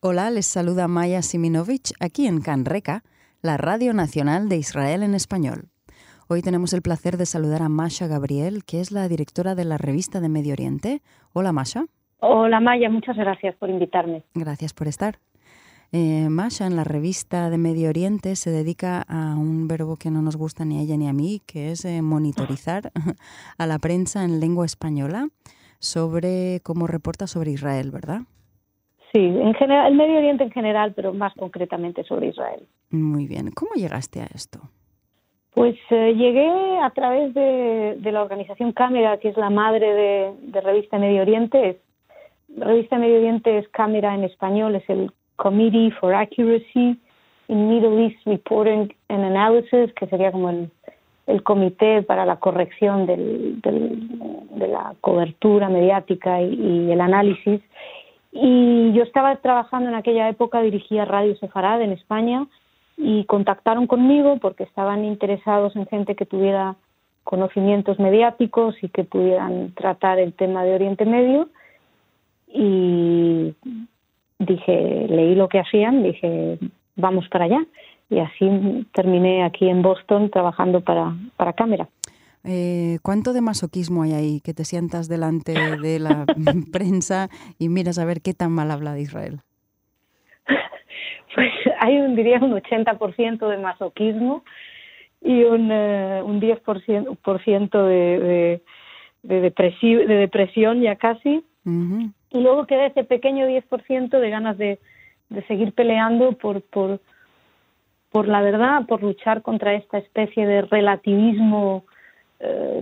Hola, les saluda Maya Siminovich aquí en Canreca, la Radio Nacional de Israel en Español. Hoy tenemos el placer de saludar a Masha Gabriel, que es la directora de la revista de Medio Oriente. Hola, Masha. Hola, Maya, muchas gracias por invitarme. Gracias por estar. Eh, Masha, en la revista de Medio Oriente, se dedica a un verbo que no nos gusta ni a ella ni a mí, que es eh, monitorizar a la prensa en lengua española sobre cómo reporta sobre Israel, ¿verdad? Sí, en general, el Medio Oriente en general, pero más concretamente sobre Israel. Muy bien. ¿Cómo llegaste a esto? Pues eh, llegué a través de, la organización Cámara, que es la madre de, Revista Medio Oriente. Revista Medio Oriente es Cámara en español, es el Committee for Accuracy in Middle East Reporting and Analysis, que sería como el, comité para la corrección del, de la cobertura mediática y el análisis. Y yo estaba trabajando en aquella época, dirigía Radio Sefarad en España y contactaron conmigo porque estaban interesados en gente que tuviera conocimientos mediáticos y que pudieran tratar el tema de Oriente Medio. Y dije, leí lo que hacían, dije, vamos para allá. Y así terminé aquí en Boston trabajando para, para Cámara. Eh, ¿Cuánto de masoquismo hay ahí? Que te sientas delante de la prensa y miras a ver qué tan mal habla de Israel. Pues hay un, diría, un 80% de masoquismo y un, uh, un 10% por ciento de, de, de, de depresión ya casi. Y luego queda ese pequeño 10% de ganas de, de seguir peleando por, por, por la verdad, por luchar contra esta especie de relativismo eh,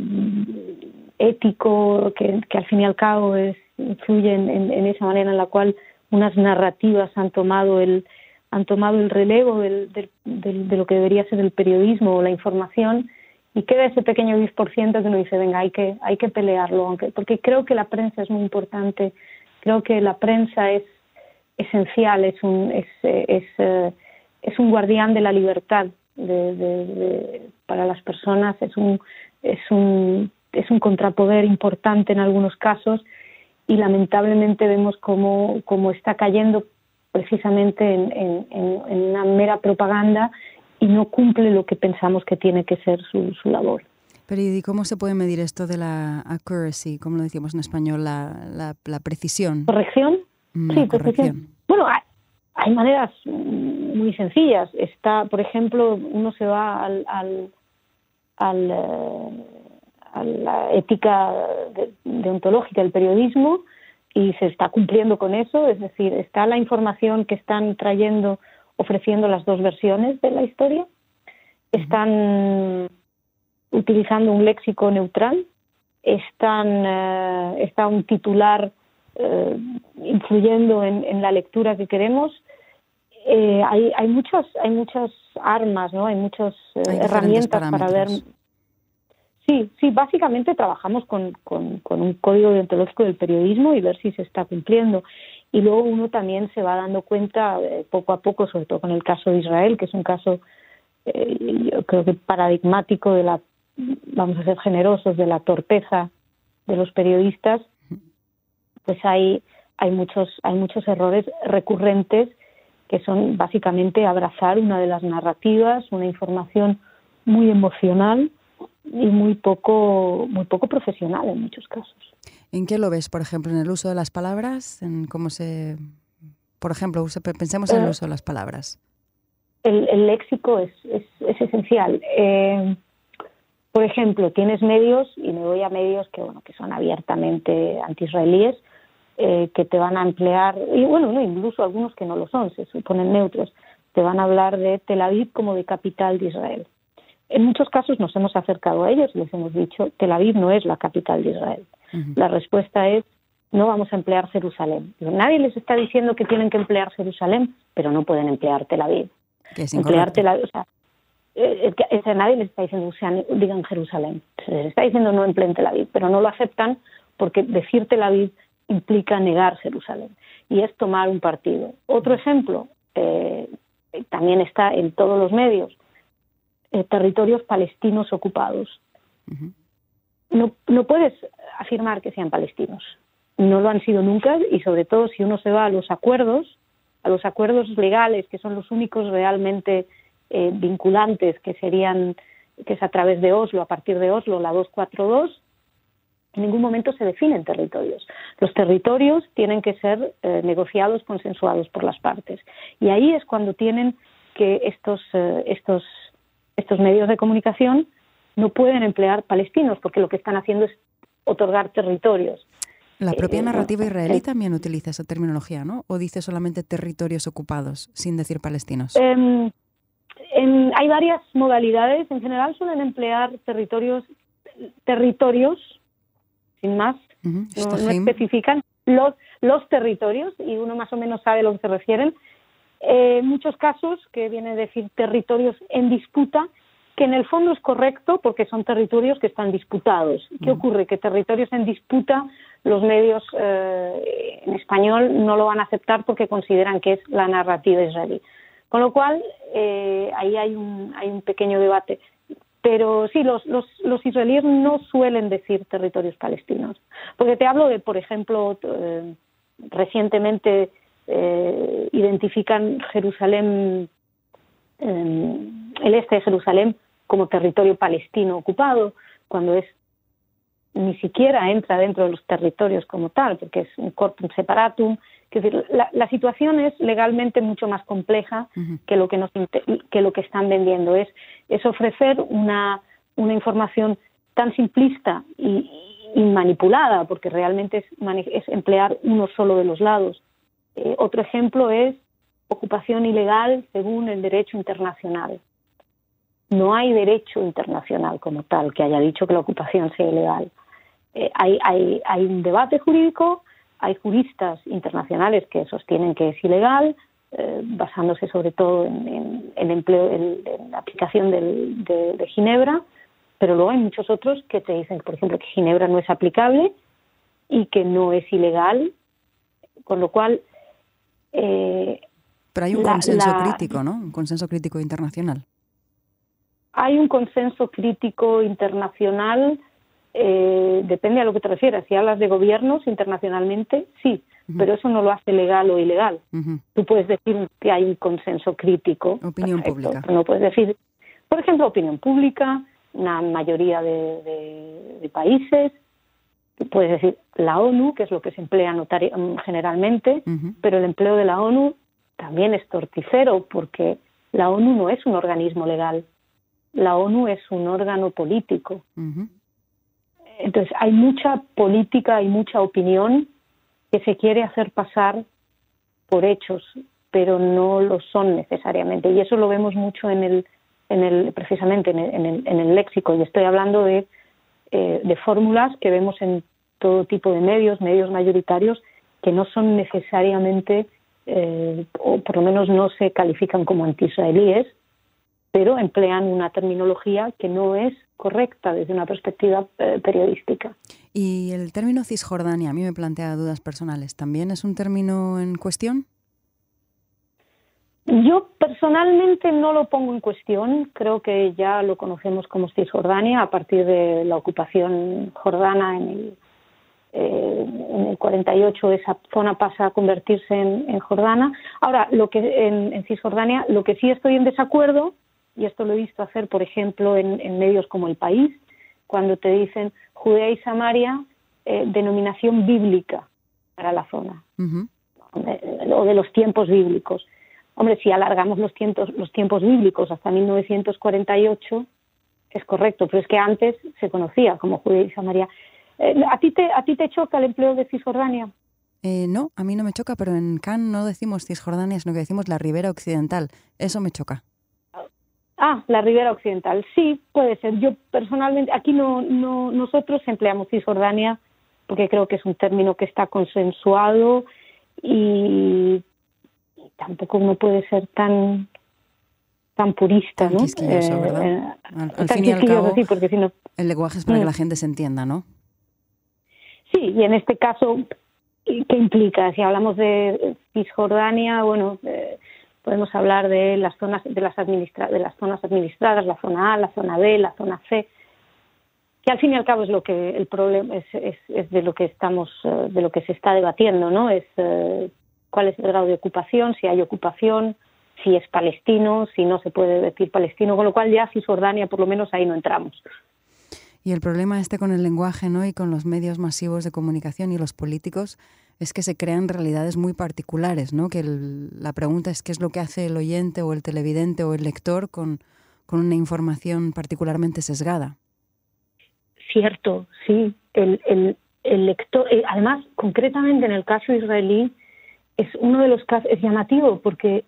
ético que, al fin y al cabo es, influye en, esa manera en la cual unas narrativas han tomado el han tomado el relevo del, de lo que debería ser el periodismo o la información y queda ese pequeño 10% que uno dice venga hay que hay que pelearlo aunque porque creo que la prensa es muy importante creo que la prensa es esencial es un es, es, eh, es un guardián de la libertad de, para las personas es un es un, es un contrapoder importante en algunos casos y lamentablemente vemos cómo, cómo está cayendo precisamente en, una mera propaganda y no cumple lo que pensamos que tiene que ser su, su labor. Pero ¿y cómo se puede medir esto de la accuracy, como lo decimos en español, la, la, precisión? ¿Corrección? Mm, sí, corrección. Bueno, hay, maneras muy sencillas. Está, por ejemplo, uno se va al, al al, eh, a la ética deontológica del periodismo y se está cumpliendo con eso, es decir, está la información que están trayendo, ofreciendo las dos versiones de la historia, están utilizando un léxico neutral, están, eh, está un titular eh, influyendo en, la lectura que queremos. Hay, hay muchas hay muchas armas, ¿no? Hay muchas herramientas para ver Sí, sí, básicamente trabajamos con, con, un código deontológico del periodismo y ver si se está cumpliendo. Y luego uno también se va dando cuenta eh, poco a poco, sobre todo con el caso de Israel, que es un caso, eh, yo creo que paradigmático de la, vamos a ser generosos, de la torpeza de los periodistas, pues hay, hay, muchos, hay muchos errores recurrentes que son básicamente abrazar una de las narrativas, una información muy emocional y muy poco, muy poco profesional en muchos casos. ¿En qué lo ves, por ejemplo, en el uso de las palabras? ¿En cómo se, por ejemplo, pensemos en el eh, uso de las palabras. El, léxico es, es, esencial. Eh, por ejemplo, tienes medios, y me voy a medios que, bueno, que son abiertamente anti-israelíes, eh, que te van a emplear, y bueno, no, incluso algunos que no lo son, se suponen neutros, te van a hablar de Tel Aviv como de capital de Israel. En muchos casos nos hemos acercado a ellos y les hemos dicho, Tel Aviv no es la capital de Israel. La respuesta es, no vamos a emplear Jerusalén. Nadie les está diciendo que tienen que emplear Jerusalén, pero no pueden emplear Tel Aviv. emplear Tel Aviv, o sea, eh, nadie les está diciendo, digan Jerusalén. Se les está diciendo no empleen Tel Aviv, pero no lo aceptan porque decir Tel Aviv implica negar Jerusalén y es tomar un partido. Otro ejemplo, eh, también está en todos los medios, eh, territorios palestinos ocupados. no, no puedes afirmar que sean palestinos. No lo han sido nunca y sobre todo si uno se va a los acuerdos, a los acuerdos legales, que son los únicos realmente eh, vinculantes, que serían, que es a través de Oslo, a partir de Oslo, la 242, en ningún momento se definen territorios. Los territorios tienen que ser eh, negociados, consensuados por las partes. Y ahí es cuando tienen que estos, eh, estos, estos medios de comunicación no pueden emplear palestinos, porque lo que están haciendo es otorgar territorios. La propia eh, narrativa israelí también utiliza esa terminología, ¿no? ¿O dice solamente territorios ocupados, sin decir palestinos? Em, hay varias modalidades. En general suelen emplear territorios, territorios sin más, no, especifican los, los territorios y uno más o menos sabe a lo que se refieren. Eh, en muchos casos, que viene a decir territorios en disputa, que en el fondo es correcto porque son territorios que están disputados. ¿Qué ocurre? Que territorios en disputa los medios eh, en español no lo van a aceptar porque consideran que es la narrativa israelí. Con lo cual, eh, ahí hay un, hay un pequeño debate. Pero sí, los, los, los, israelíes no suelen decir territorios palestinos. Porque te hablo de, por ejemplo, eh, recientemente eh, identifican Jerusalén, eh, el este de Jerusalén, como territorio palestino ocupado, cuando es ni siquiera entra dentro de los territorios como tal, porque es un corpus separatum. Es decir, la, situación es legalmente mucho más compleja que, lo que, nos, que lo que están vendiendo. Es, es ofrecer una, una información tan simplista y, manipulada, porque realmente es, es, emplear uno solo de los lados. Eh, otro ejemplo es ocupación ilegal según el derecho internacional. No hay derecho internacional como tal que haya dicho que la ocupación sea ilegal. Eh, hay, hay, hay un debate jurídico, hay juristas internacionales que sostienen que es ilegal, eh, basándose sobre todo en, empleo, en, la aplicación de, Ginebra, pero luego hay muchos otros que te dicen, por ejemplo, que Ginebra no es aplicable y que no es ilegal, con lo cual. Eh, pero hay un consenso crítico, ¿no? Un consenso crítico internacional. Hay un consenso crítico internacional eh, depende a lo que te refieras. Si hablas de gobiernos internacionalmente, sí, pero eso no lo hace legal o ilegal. Tú puedes decir que hay un consenso crítico. Opinión pública. No puedes decir, por ejemplo, opinión pública, una mayoría de, países. Puedes decir la ONU, que es lo que se emplea generalmente, pero el empleo de la ONU también es torticero porque la ONU no es un organismo legal. La ONU es un órgano político. Entonces, hay mucha política y mucha opinión que se quiere hacer pasar por hechos, pero no lo son necesariamente. Y eso lo vemos mucho en el, en el precisamente en el, en el, léxico. Y estoy hablando de, eh, de fórmulas que vemos en todo tipo de medios, medios mayoritarios, que no son necesariamente, eh, o por lo menos no se califican como anti-israelíes, pero emplean una terminología que no es correcta desde una perspectiva eh, periodística. ¿Y el término Cisjordania a mí me plantea dudas personales? ¿También es un término en cuestión? Yo personalmente no lo pongo en cuestión, creo que ya lo conocemos como Cisjordania a partir de la ocupación jordana en el, eh, en el 48 esa zona pasa a convertirse en, Jordana. Ahora, lo que en Cisjordania, lo que sí estoy en desacuerdo y esto lo he visto hacer, por ejemplo, en, medios como El País, cuando te dicen Judea y Samaria, eh, denominación bíblica para la zona, o de los tiempos bíblicos. Hombre, si alargamos los tiempos, los tiempos bíblicos hasta 1948, es correcto, pero es que antes se conocía como Judea y Samaria. Eh, ¿a, ti te, ¿A ti te choca el empleo de Cisjordania? Eh, no, a mí no me choca, pero en Cannes no decimos Cisjordania, sino que decimos la Ribera Occidental. Eso me choca. Ah, la Ribera Occidental. Sí, puede ser. Yo personalmente, aquí no, no, nosotros empleamos Cisjordania porque creo que es un término que está consensuado y, tampoco uno puede ser tan tan purista, ¿no? ¿verdad? Eh, al, fin y al cabo, porque si no... el lenguaje es para que mm. la gente se entienda, ¿no? Sí, y en este caso, ¿qué implica? Si hablamos de Cisjordania, bueno, eh, podemos hablar de las zonas de las de las zonas administradas, la zona A, la zona B, la zona C, que al fin y al cabo es lo que el problema es, es, de lo que estamos eh, de lo que se está debatiendo, ¿no? Es eh, cuál es el grado de ocupación, si hay ocupación, si es palestino, si no se puede decir palestino, con lo cual ya Cisjordania por lo menos ahí no entramos. Y el problema este con el lenguaje ¿no? y con los medios masivos de comunicación y los políticos es que se crean realidades muy particulares, ¿no? que la pregunta es qué es lo que hace el oyente o el televidente o el lector con, con una información particularmente sesgada. Cierto, sí. El, el, el lector, eh, además, concretamente en el caso israelí, es uno de los casos, es llamativo porque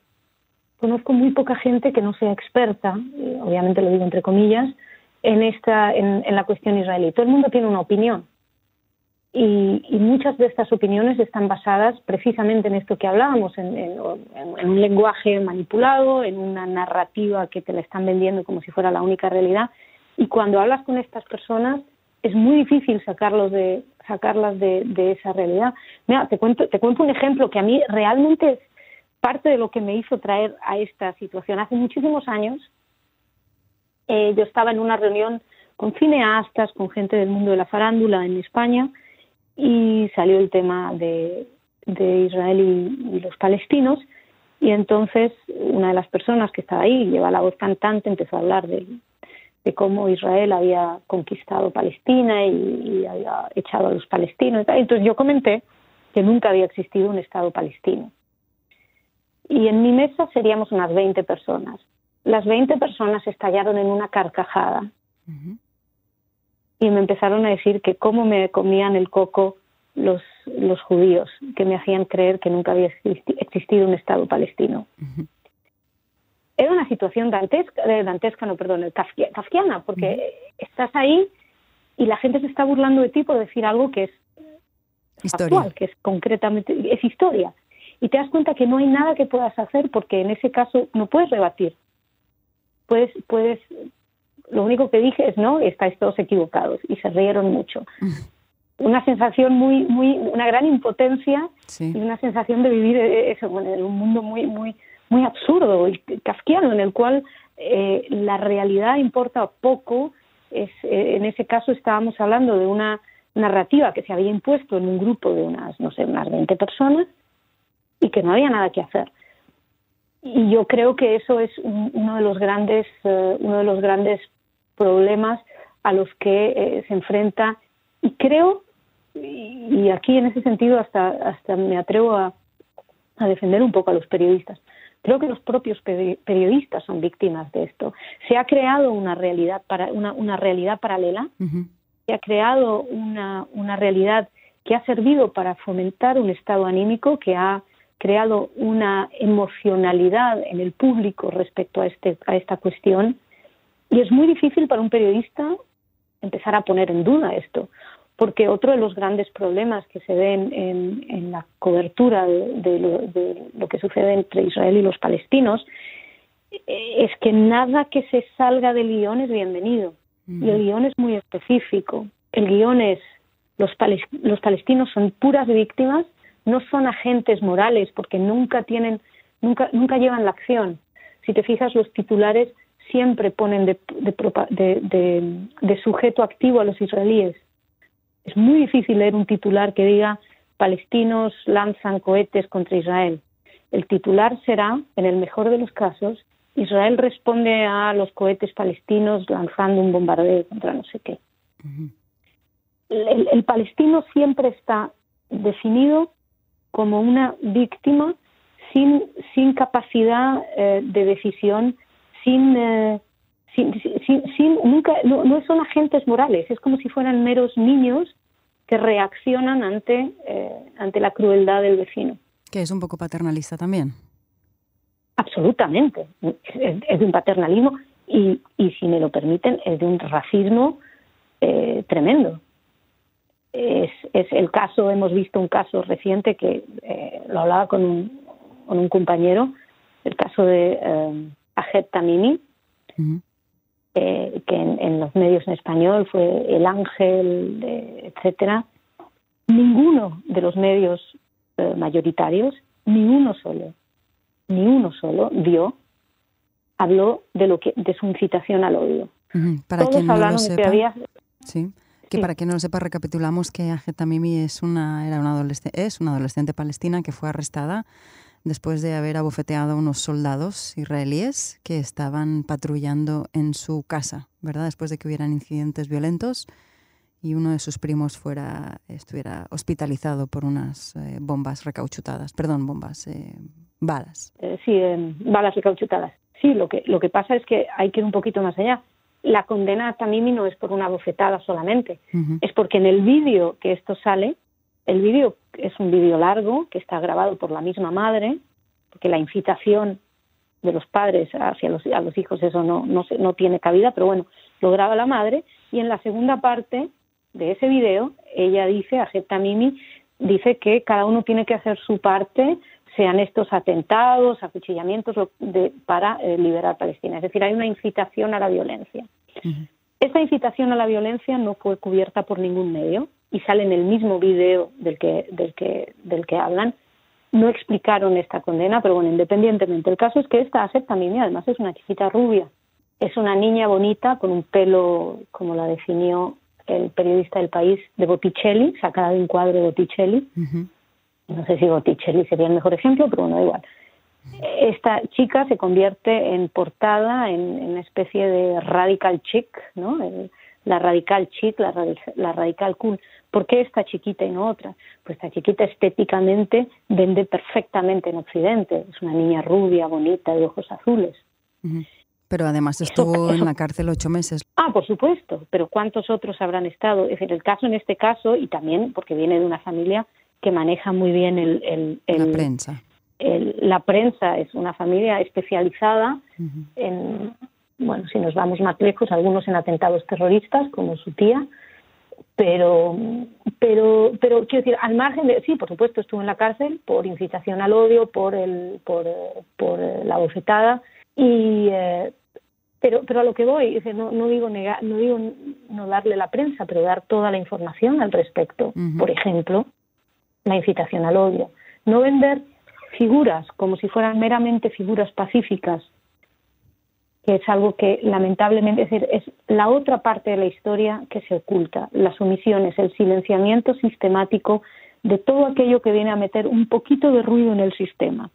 conozco muy poca gente que no sea experta, eh, obviamente lo digo entre comillas, en, esta, en, la cuestión israelí. Todo el mundo tiene una opinión. Y, muchas de estas opiniones están basadas precisamente en esto que hablábamos, en, un lenguaje manipulado, en una narrativa que te la están vendiendo como si fuera la única realidad. Y cuando hablas con estas personas, es muy difícil sacarlos de, sacarlas de, esa realidad. Mira, te cuento, te cuento un ejemplo que a mí realmente es parte de lo que me hizo traer a esta situación. Hace muchísimos años eh, yo estaba en una reunión con cineastas, con gente del mundo de la farándula en España y salió el tema de, Israel y, los palestinos y entonces una de las personas que estaba ahí, lleva la voz cantante, empezó a hablar de, cómo Israel había conquistado Palestina y, había echado a los palestinos. Entonces yo comenté que nunca había existido un Estado palestino. Y en mi mesa seríamos unas 20 personas las 20 personas estallaron en una carcajada y me empezaron a decir que cómo me comían el coco los, los judíos, que me hacían creer que nunca había existido un Estado palestino. Era una situación dantesca, eh, dantesca no, perdón, kafkiana, porque estás ahí y la gente se está burlando de ti por decir algo que es historia. que es concretamente, es historia. Y te das cuenta que no hay nada que puedas hacer porque en ese caso no puedes rebatir puedes, puedes, lo único que dije es, no, estáis todos equivocados y se rieron mucho. Una sensación muy, muy, una gran impotencia y una sensación de vivir eh, eso, en un mundo muy, muy, muy absurdo y kafkiano en el cual eh, la realidad importa poco. Es, eh, en ese caso estábamos hablando de una narrativa que se había impuesto en un grupo de unas, no sé, unas 20 personas y que no había nada que hacer y yo creo que eso es uno de los grandes eh, uno de los grandes problemas a los que eh, se enfrenta. Y creo y, aquí en ese sentido hasta hasta me atrevo a, defender un poco a los periodistas. Creo que los propios periodistas son víctimas de esto. Se ha creado una realidad para una, una realidad paralela. Se ha creado una una realidad que ha servido para fomentar un estado anímico que ha creado una emocionalidad en el público respecto a, este, a esta cuestión y es muy difícil para un periodista empezar a poner en duda esto, porque otro de los grandes problemas que se ven en, la cobertura de, lo, que sucede entre Israel y los palestinos es que nada que se salga del guion es bienvenido. Y el guion es muy específico. El guion es los, los palestinos son puras víctimas no son agentes morales porque nunca tienen, nunca, nunca llevan la acción. Si te fijas, los titulares siempre ponen de, de, sujeto activo a los israelíes. Es muy difícil leer un titular que diga palestinos lanzan cohetes contra Israel. El titular será, en el mejor de los casos, Israel responde a los cohetes palestinos lanzando un bombardeo contra no sé qué. el, palestino siempre está definido como una víctima sin, sin capacidad eh, de decisión, sin, eh, sin, sin, nunca, no, son agentes morales, es como si fueran meros niños que reaccionan ante, eh, ante la crueldad del vecino. Que es un poco paternalista también. Absolutamente, es, de un paternalismo y, y, si me lo permiten, es de un racismo tremendo es, el caso, hemos visto un caso reciente que eh, lo hablaba con un, con un compañero, el caso de eh, Ahed Tamimi, eh, que en, los medios en español fue el ángel, etcétera. Ninguno de los medios mayoritarios, ni uno solo, ni uno solo dio, habló de lo que de su incitación al odio. Para Todos quien no lo sepa, sí Que para quien no lo sepa, recapitulamos que Ageta Mimi es una, era una adolescente, es una adolescente palestina que fue arrestada después de haber abofeteado a unos soldados israelíes que estaban patrullando en su casa, ¿verdad? Después de que hubieran incidentes violentos y uno de sus primos fuera estuviera hospitalizado por unas eh, bombas recauchutadas, perdón, bombas, eh, balas. Eh, sí, balas recauchutadas. Sí, lo que lo que pasa es que hay que ir un poquito más allá. La condena a Tamimi no es por una bofetada solamente, es porque en el vídeo que esto sale, el vídeo es un vídeo largo que está grabado por la misma madre, porque la incitación de los padres hacia los, a los hijos eso no, no, no tiene cabida, pero bueno, lo graba la madre y en la segunda parte de ese video, ella dice, acepta Mimi, dice que cada uno tiene que hacer su parte, sean estos atentados, acuchillamientos, de, para eh, liberar Palestina. Es decir, hay una incitación a la violencia. Esta incitación a la violencia no fue cubierta por ningún medio y sale en el mismo video del que, del que, del que hablan. No explicaron esta condena, pero bueno, independientemente. El caso es que esta acepta Mimi, además es una chiquita rubia. Es una niña bonita con un pelo, como la definió el periodista del país de Botticelli, sacada de un cuadro de Botticelli. No sé si Botticelli sería el mejor ejemplo, pero bueno, igual. Esta chica se convierte en portada en, una especie de radical chic, ¿no? La radical chic, la, la radical cool. ¿Por qué esta chiquita y no otra? Pues esta chiquita estéticamente vende perfectamente en Occidente. Es una niña rubia, bonita, de ojos azules. Pero además estuvo en la cárcel ocho meses. Ah, por supuesto, pero ¿cuántos otros habrán estado? Es decir, el caso en este caso, y también porque viene de una familia que maneja muy bien el... la prensa. la prensa es una familia especializada en, bueno, si nos vamos más lejos, algunos en atentados terroristas, como su tía, pero, pero, pero quiero decir, al margen de, sí, por supuesto, estuvo en la cárcel por incitación al odio, por, el, por, por la bofetada, y, eh, pero, pero a lo que voy, no, no, digo negar, no digo no darle la prensa, pero dar toda la información al respecto. Por ejemplo, la incitación al odio. No vender figuras como si fueran meramente figuras pacíficas, que es algo que lamentablemente es, decir, es la otra parte de la historia que se oculta, las omisiones, el silenciamiento sistemático de todo aquello que viene a meter un poquito de ruido en el sistema.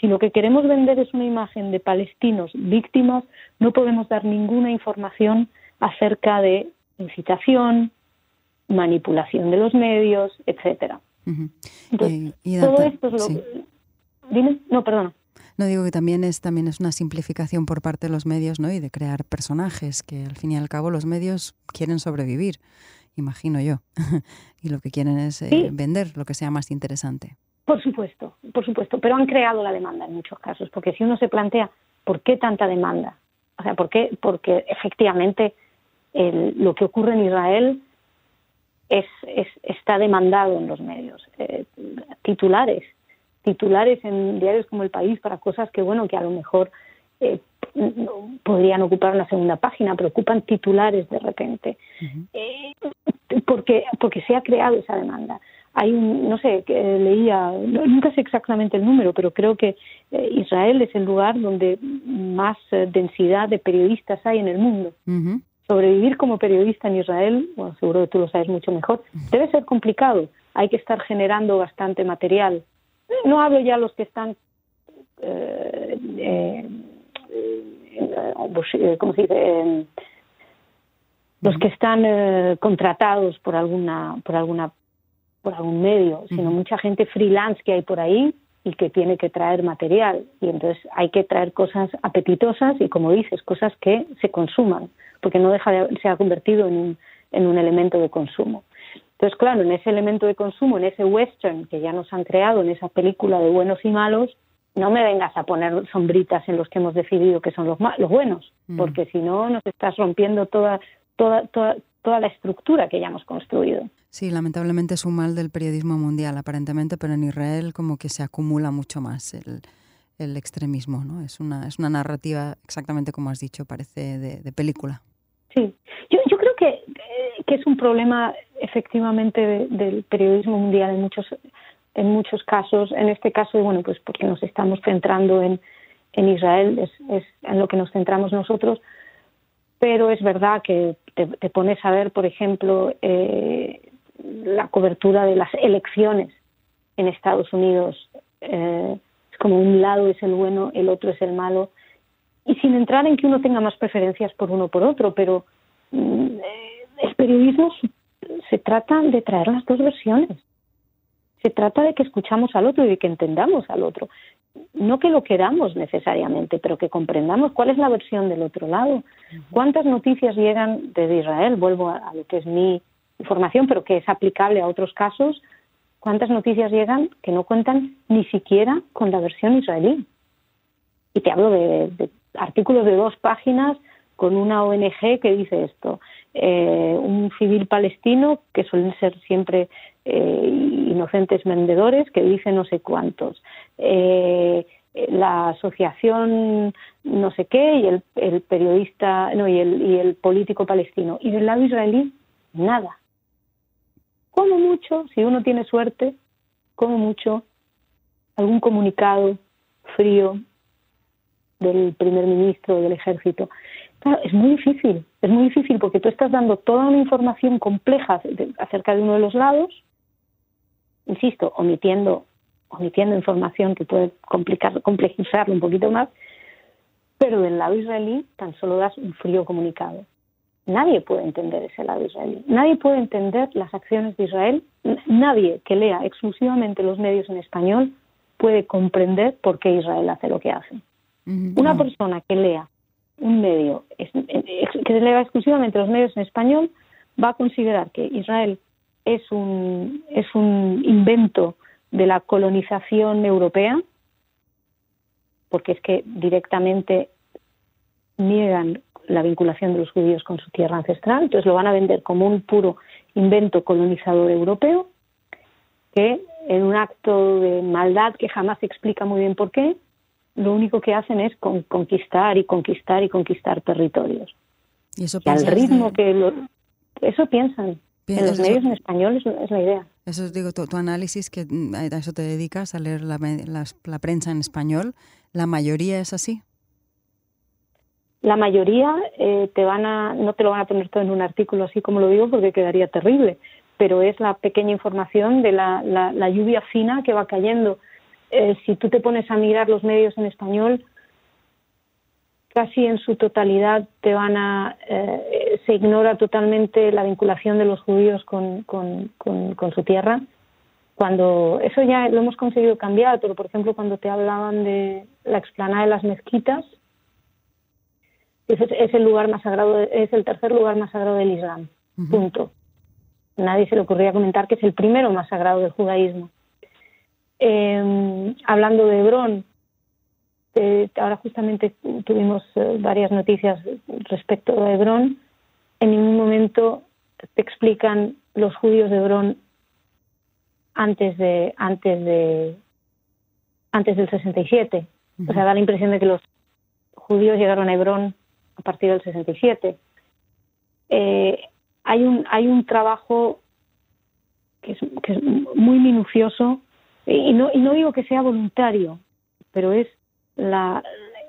Si lo que queremos vender es una imagen de palestinos víctimas, no podemos dar ninguna información acerca de incitación, manipulación de los medios, etcétera. todo esto es lo Dime, no, perdona. No digo que también es también es una simplificación por parte de los medios, ¿no? Y de crear personajes que al fin y al cabo los medios quieren sobrevivir, imagino yo, y lo que quieren es eh, vender lo que sea más interesante. Por supuesto, por supuesto, pero han creado la demanda en muchos casos, porque si uno se plantea por qué tanta demanda, o sea, por qué, porque efectivamente lo que ocurre en Israel es, está demandado en los medios, eh, titulares, titulares en diarios como El País para cosas que bueno que a lo mejor eh, podrían ocupar una segunda página, pero ocupan titulares de repente, eh, porque porque se ha creado esa demanda hay un, no sé, que leía, nunca sé exactamente el número, pero creo que eh, Israel es el lugar donde más eh, densidad de periodistas hay en el mundo. Sobrevivir como periodista en Israel, bueno, seguro que tú lo sabes mucho mejor, debe ser complicado. Hay que estar generando bastante material. No hablo ya los que están, eh, eh, ¿cómo se dice? los que están contratados por alguna por alguna por algún medio, sino mucha gente freelance que hay por ahí y que tiene que traer material. Y entonces hay que traer cosas apetitosas y, como dices, cosas que se consuman, porque no deja de, se ha convertido en un, en un elemento de consumo. Entonces, claro, en ese elemento de consumo, en ese western que ya nos han creado, en esa película de buenos y malos, no me vengas a poner sombritas en los que hemos decidido que son los, los buenos, porque si no nos estás rompiendo toda, toda, toda, toda la estructura que ya hemos construido. Sí, lamentablemente es un mal del periodismo mundial, aparentemente, pero en Israel como que se acumula mucho más el, el extremismo, ¿no? Es una, es una narrativa, exactamente como has dicho, parece de, película. Sí, yo, yo creo que, que, es un problema efectivamente del periodismo mundial en muchos, en muchos casos. En este caso, bueno, pues porque nos estamos centrando en, en Israel, es, es en lo que nos centramos nosotros, pero es verdad que te, pones a ver, por ejemplo, eh, la cobertura de las elecciones en Estados Unidos. Eh, es como un lado es el bueno, el otro es el malo. Y sin entrar en que uno tenga más preferencias por uno o por otro, pero eh, periodismo se trata de traer las dos versiones. Se trata de que escuchamos al otro y de que entendamos al otro. No que lo queramos necesariamente, pero que comprendamos cuál es la versión del otro lado. ¿Cuántas noticias llegan desde Israel? Vuelvo a lo que es mi información, pero que es aplicable a otros casos, ¿cuántas noticias llegan que no cuentan ni siquiera con la versión israelí? Y te hablo de, artículos de dos páginas con una ONG que dice esto, eh, un civil palestino que suelen ser siempre eh, inocentes vendedores que dice no sé cuántos, eh, la asociación no sé qué y el, el periodista no y el, y el político palestino. Y del lado israelí nada. Como mucho, si uno tiene suerte, como mucho, algún comunicado frío del primer ministro del ejército. Claro, es muy difícil, es muy difícil porque tú estás dando toda una información compleja acerca de uno de los lados, insisto, omitiendo, omitiendo información que puede complicar, complejizarlo un poquito más, pero del lado israelí tan solo das un frío comunicado. Nadie puede entender ese lado israelí. Nadie puede entender las acciones de Israel. Nadie que lea exclusivamente los medios en español puede comprender por qué Israel hace lo que hace. Una persona que lea un medio, que lea exclusivamente los medios en español, va a considerar que Israel es un, es un invento de la colonización europea, porque es que directamente niegan la vinculación de los judíos con su tierra ancestral, entonces lo van a vender como un puro invento colonizador europeo, que en un acto de maldad que jamás se explica muy bien por qué, lo único que hacen es conquistar y conquistar y conquistar territorios. Y eso al ritmo que eso piensan. En los medios en español es, la idea. Eso digo, tu, tu, análisis, que mm, a eso te dedicas, a leer la, la prensa en español, ¿la mayoría es así? La mayoría eh, te van a, no te lo van a poner todo en un artículo así como lo digo porque quedaría terrible, pero es la pequeña información de la, la, lluvia fina que va cayendo. Eh, si tú te pones a mirar los medios en español, casi en su totalidad te van a, eh, se ignora totalmente la vinculación de los judíos con, con, con, su tierra. Cuando eso ya lo hemos conseguido cambiar, pero por ejemplo cuando te hablaban de la explanada de las mezquitas, es, el lugar más sagrado, es el tercer lugar más sagrado del Islam. Punto. Nadie se le ocurría comentar que es el primero más sagrado del judaísmo. Em, hablando de Hebrón, eh, ahora justamente tuvimos eh, varias noticias respecto a Hebrón. En ningún momento te explican los judíos de Hebrón antes de antes de antes del 67. O sea, da la impresión de que los judíos llegaron a Hebrón a partir del 67. Eh, hay, un, hay un trabajo que es, que es muy minucioso y no, y no digo que sea voluntario, pero es, la,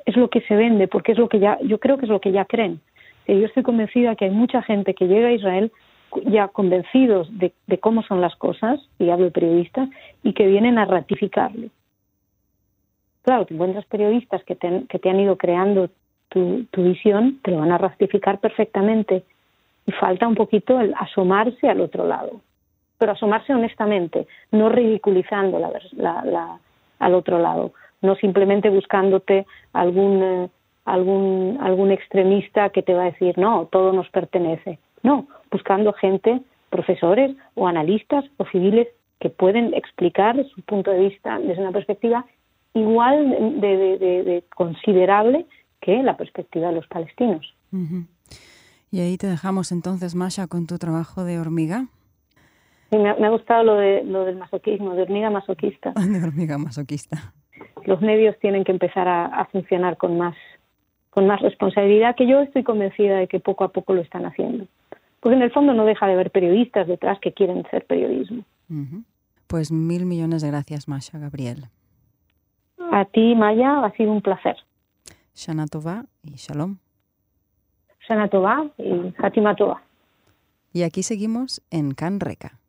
es lo que se vende, porque es lo que ya, yo creo que es lo que ya creen. yo estoy convencida que hay mucha gente que llega a Israel ya convencidos de, de cómo son las cosas, y hablo de periodistas, y que vienen a ratificarlo. Claro, te encuentras periodistas que que te han ido creando tu, visión, te lo van a ratificar perfectamente. Y falta un poquito el asomarse al otro lado, pero asomarse honestamente, no ridiculizando la, al otro lado, no simplemente buscándote algún, eh, algún, algún extremista que te va a decir, no, todo nos pertenece. No, buscando gente, profesores o analistas o civiles que pueden explicar su punto de vista desde una perspectiva igual de considerable que la perspectiva de los palestinos. Y ahí te dejamos entonces, Masha, con tu trabajo de hormiga. Sí, me, ha, gustado lo, de, lo del masoquismo, de hormiga masoquista. de hormiga masoquista. Los medios tienen que empezar a, funcionar con más, con más responsabilidad, que yo estoy convencida de que poco a poco lo están haciendo. Porque en el fondo no deja de haber periodistas detrás que quieren ser periodismo. Pues mil millones de gracias, Masha Gabriel. A ti, Maya, ha sido un placer. Shana Tova y Shalom. Sana Tova y Hatima Tova. Y aquí seguimos en Can Reca.